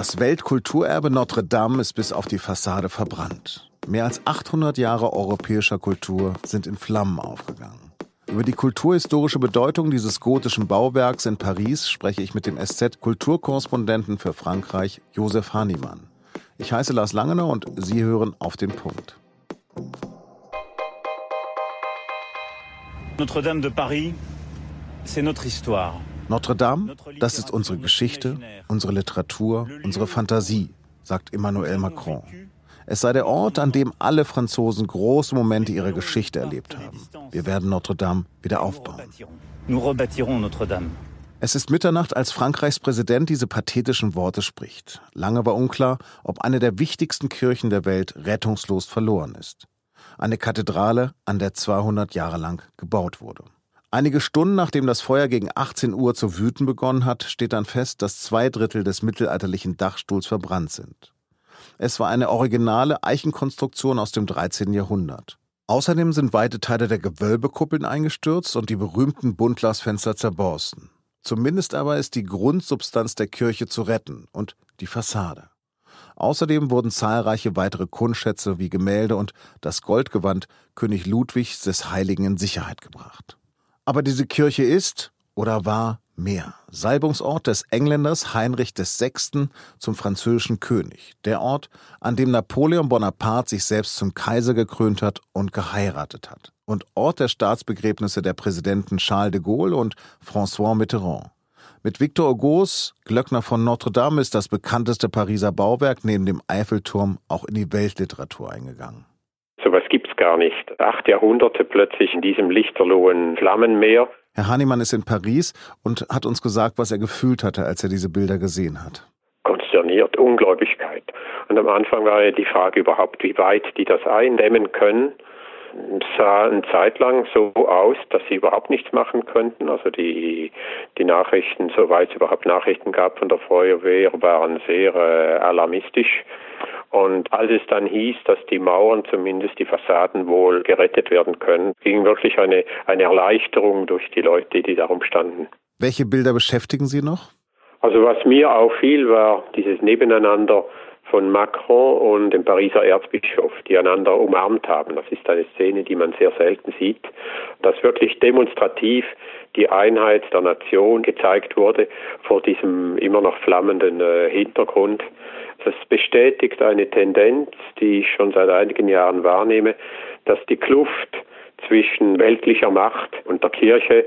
Das Weltkulturerbe Notre Dame ist bis auf die Fassade verbrannt. Mehr als 800 Jahre europäischer Kultur sind in Flammen aufgegangen. Über die kulturhistorische Bedeutung dieses gotischen Bauwerks in Paris spreche ich mit dem SZ-Kulturkorrespondenten für Frankreich, Josef Hahnemann. Ich heiße Lars Langener und Sie hören auf den Punkt. Notre-Dame de Paris, c'est notre histoire. Notre Dame, das ist unsere Geschichte, unsere Literatur, unsere Fantasie, sagt Emmanuel Macron. Es sei der Ort, an dem alle Franzosen große Momente ihrer Geschichte erlebt haben. Wir werden Notre Dame wieder aufbauen. Es ist Mitternacht, als Frankreichs Präsident diese pathetischen Worte spricht. Lange war unklar, ob eine der wichtigsten Kirchen der Welt rettungslos verloren ist eine Kathedrale, an der 200 Jahre lang gebaut wurde. Einige Stunden nachdem das Feuer gegen 18 Uhr zu wüten begonnen hat, steht dann fest, dass zwei Drittel des mittelalterlichen Dachstuhls verbrannt sind. Es war eine originale Eichenkonstruktion aus dem 13. Jahrhundert. Außerdem sind weite Teile der Gewölbekuppeln eingestürzt und die berühmten Buntglasfenster zerborsten. Zumindest aber ist die Grundsubstanz der Kirche zu retten und die Fassade. Außerdem wurden zahlreiche weitere Kunstschätze wie Gemälde und das Goldgewand König Ludwigs des Heiligen in Sicherheit gebracht. Aber diese Kirche ist oder war mehr. Salbungsort des Engländers Heinrich VI. zum französischen König. Der Ort, an dem Napoleon Bonaparte sich selbst zum Kaiser gekrönt hat und geheiratet hat. Und Ort der Staatsbegräbnisse der Präsidenten Charles de Gaulle und François Mitterrand. Mit Victor Hugos Glöckner von Notre Dame ist das bekannteste Pariser Bauwerk neben dem Eiffelturm auch in die Weltliteratur eingegangen. Gar nicht. Acht Jahrhunderte plötzlich in diesem lichterlohen Flammenmeer. Herr Hahnemann ist in Paris und hat uns gesagt, was er gefühlt hatte, als er diese Bilder gesehen hat. Konsterniert, Ungläubigkeit. Und am Anfang war ja die Frage überhaupt, wie weit die das eindämmen können sah eine Zeit lang so aus, dass sie überhaupt nichts machen könnten. Also die, die Nachrichten, soweit es überhaupt Nachrichten gab von der Feuerwehr, waren sehr äh, alarmistisch. Und als es dann hieß, dass die Mauern, zumindest die Fassaden wohl gerettet werden können, ging wirklich eine, eine Erleichterung durch die Leute, die darum standen. Welche Bilder beschäftigen Sie noch? Also was mir auffiel, war dieses Nebeneinander von Macron und dem Pariser Erzbischof, die einander umarmt haben. Das ist eine Szene, die man sehr selten sieht, dass wirklich demonstrativ die Einheit der Nation gezeigt wurde vor diesem immer noch flammenden äh, Hintergrund. Das bestätigt eine Tendenz, die ich schon seit einigen Jahren wahrnehme, dass die Kluft zwischen weltlicher Macht und der Kirche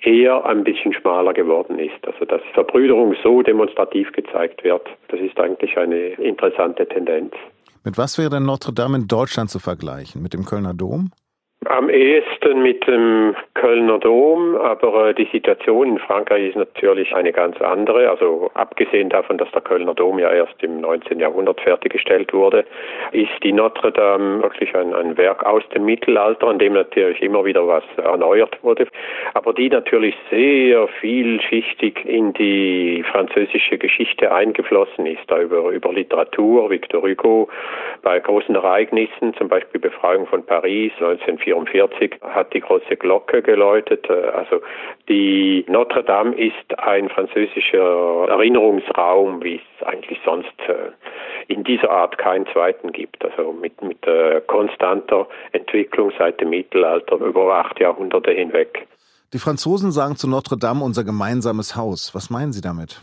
eher ein bisschen schmaler geworden ist. Also dass Verbrüderung so demonstrativ gezeigt wird, das ist eigentlich eine interessante Tendenz. Mit was wäre denn Notre Dame in Deutschland zu vergleichen? Mit dem Kölner Dom? Am ehesten mit dem Kölner Dom, aber äh, die Situation in Frankreich ist natürlich eine ganz andere. Also abgesehen davon, dass der Kölner Dom ja erst im 19. Jahrhundert fertiggestellt wurde, ist die Notre Dame wirklich ein, ein Werk aus dem Mittelalter, an dem natürlich immer wieder was erneuert wurde, aber die natürlich sehr vielschichtig in die französische Geschichte eingeflossen ist, da über, über Literatur, Victor Hugo, bei großen Ereignissen, zum Beispiel Befreiung von Paris 1944, 1944 hat die große Glocke geläutet. Äh, also die Notre Dame ist ein französischer Erinnerungsraum, wie es eigentlich sonst äh, in dieser Art keinen zweiten gibt. Also mit, mit konstanter Entwicklung seit dem Mittelalter über acht Jahrhunderte hinweg. Die Franzosen sagen zu Notre Dame unser gemeinsames Haus. Was meinen Sie damit?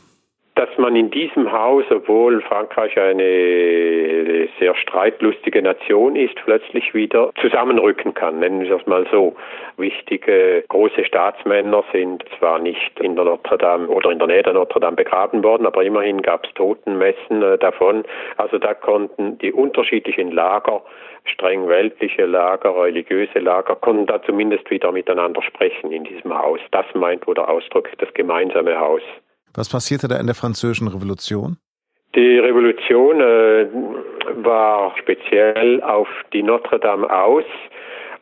Dass man in diesem Haus, obwohl Frankreich eine sehr streitlustige Nation ist, plötzlich wieder zusammenrücken kann, nennen wir es mal so. Wichtige große Staatsmänner sind zwar nicht in der Notre Dame oder in der Nähe der Notre Dame begraben worden, aber immerhin gab es Totenmessen äh, davon. Also da konnten die unterschiedlichen Lager streng weltliche Lager, religiöse Lager, konnten da zumindest wieder miteinander sprechen in diesem Haus. Das meint wohl der Ausdruck, das gemeinsame Haus. Was passierte da in der französischen Revolution? Die Revolution äh, war speziell auf die Notre Dame aus,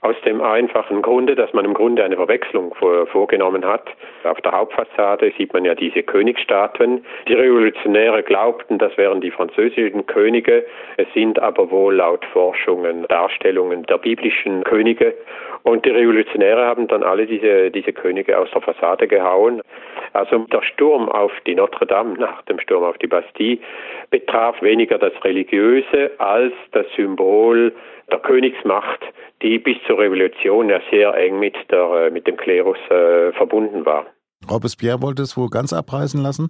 aus dem einfachen Grunde, dass man im Grunde eine Verwechslung vor, vorgenommen hat. Auf der Hauptfassade sieht man ja diese Königsstatuen. Die Revolutionäre glaubten, das wären die französischen Könige. Es sind aber wohl laut Forschungen Darstellungen der biblischen Könige. Und die Revolutionäre haben dann alle diese, diese Könige aus der Fassade gehauen. Also der Sturm auf die Notre Dame nach dem Sturm auf die Bastille betraf weniger das Religiöse als das Symbol der Königsmacht, die bis zur Revolution ja sehr eng mit, der, mit dem Klerus äh, verbunden war. Robespierre wollte es wohl ganz abreißen lassen?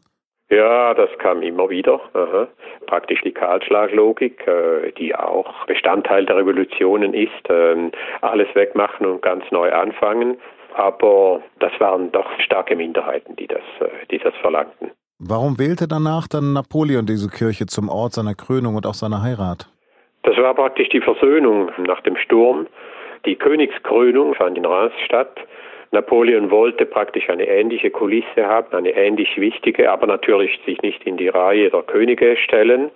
Ja, das kam immer wieder. Aha. Praktisch die Kahlschlaglogik, äh, die auch Bestandteil der Revolutionen ist. Äh, alles wegmachen und ganz neu anfangen. Aber das waren doch starke Minderheiten, die das, äh, die das verlangten. Warum wählte danach dann Napoleon diese Kirche zum Ort seiner Krönung und auch seiner Heirat? Das war praktisch die Versöhnung nach dem Sturm. Die Königskrönung fand in Reims statt. Napoleon wollte praktisch eine ähnliche Kulisse haben, eine ähnlich wichtige, aber natürlich sich nicht in die Reihe der Könige stellen.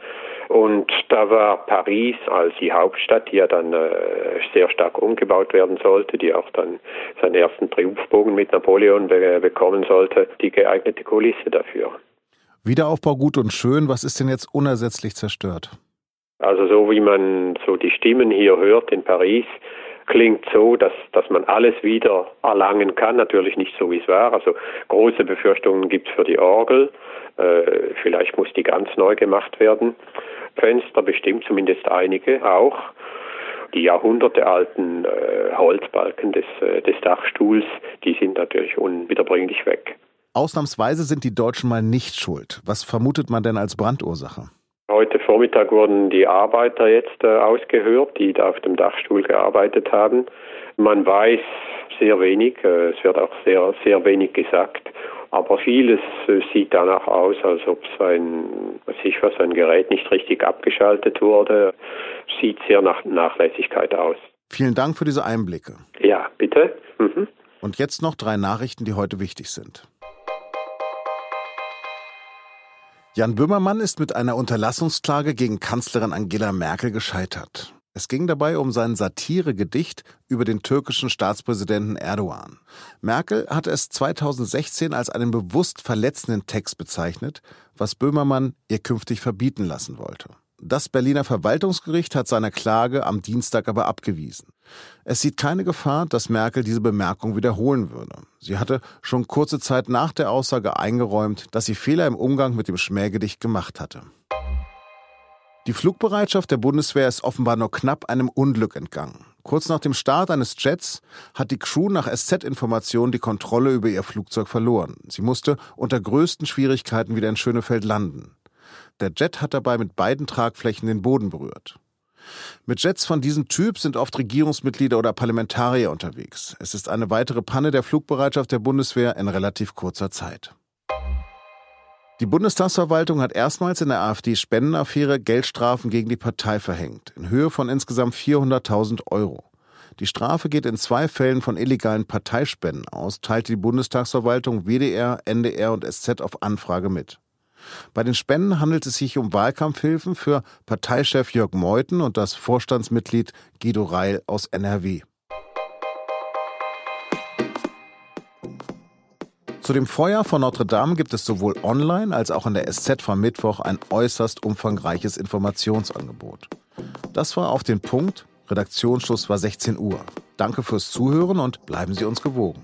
Und da war Paris als die Hauptstadt, die ja dann äh, sehr stark umgebaut werden sollte, die auch dann seinen ersten Triumphbogen mit Napoleon be bekommen sollte, die geeignete Kulisse dafür. Wiederaufbau gut und schön, was ist denn jetzt unersetzlich zerstört? Also so wie man so die Stimmen hier hört in Paris, klingt so, dass, dass man alles wieder erlangen kann. Natürlich nicht so, wie es war. Also große Befürchtungen gibt es für die Orgel. Äh, vielleicht muss die ganz neu gemacht werden. Fenster bestimmt zumindest einige auch. Die jahrhundertealten äh, Holzbalken des, äh, des Dachstuhls, die sind natürlich unwiederbringlich weg. Ausnahmsweise sind die Deutschen mal nicht schuld. Was vermutet man denn als Brandursache? Heute Vormittag wurden die Arbeiter jetzt äh, ausgehört, die da auf dem Dachstuhl gearbeitet haben. Man weiß sehr wenig, äh, es wird auch sehr, sehr wenig gesagt, aber vieles äh, sieht danach aus, als ob sein, sich was ein Gerät nicht richtig abgeschaltet wurde. Sieht sehr nach Nachlässigkeit aus. Vielen Dank für diese Einblicke. Ja, bitte. Mhm. Und jetzt noch drei Nachrichten, die heute wichtig sind. Jan Böhmermann ist mit einer Unterlassungsklage gegen Kanzlerin Angela Merkel gescheitert. Es ging dabei um sein Satiregedicht über den türkischen Staatspräsidenten Erdogan. Merkel hatte es 2016 als einen bewusst verletzenden Text bezeichnet, was Böhmermann ihr künftig verbieten lassen wollte. Das Berliner Verwaltungsgericht hat seine Klage am Dienstag aber abgewiesen. Es sieht keine Gefahr, dass Merkel diese Bemerkung wiederholen würde. Sie hatte schon kurze Zeit nach der Aussage eingeräumt, dass sie Fehler im Umgang mit dem Schmähgedicht gemacht hatte. Die Flugbereitschaft der Bundeswehr ist offenbar nur knapp einem Unglück entgangen. Kurz nach dem Start eines Jets hat die Crew nach SZ-Informationen die Kontrolle über ihr Flugzeug verloren. Sie musste unter größten Schwierigkeiten wieder in Schönefeld landen. Der Jet hat dabei mit beiden Tragflächen den Boden berührt. Mit Jets von diesem Typ sind oft Regierungsmitglieder oder Parlamentarier unterwegs. Es ist eine weitere Panne der Flugbereitschaft der Bundeswehr in relativ kurzer Zeit. Die Bundestagsverwaltung hat erstmals in der AfD-Spendenaffäre Geldstrafen gegen die Partei verhängt, in Höhe von insgesamt 400.000 Euro. Die Strafe geht in zwei Fällen von illegalen Parteispenden aus, teilte die Bundestagsverwaltung WDR, NDR und SZ auf Anfrage mit. Bei den Spenden handelt es sich um Wahlkampfhilfen für Parteichef Jörg Meuthen und das Vorstandsmitglied Guido Reil aus NRW. Zu dem Feuer von Notre Dame gibt es sowohl online als auch in der SZ vom Mittwoch ein äußerst umfangreiches Informationsangebot. Das war auf den Punkt. Redaktionsschluss war 16 Uhr. Danke fürs Zuhören und bleiben Sie uns gewogen.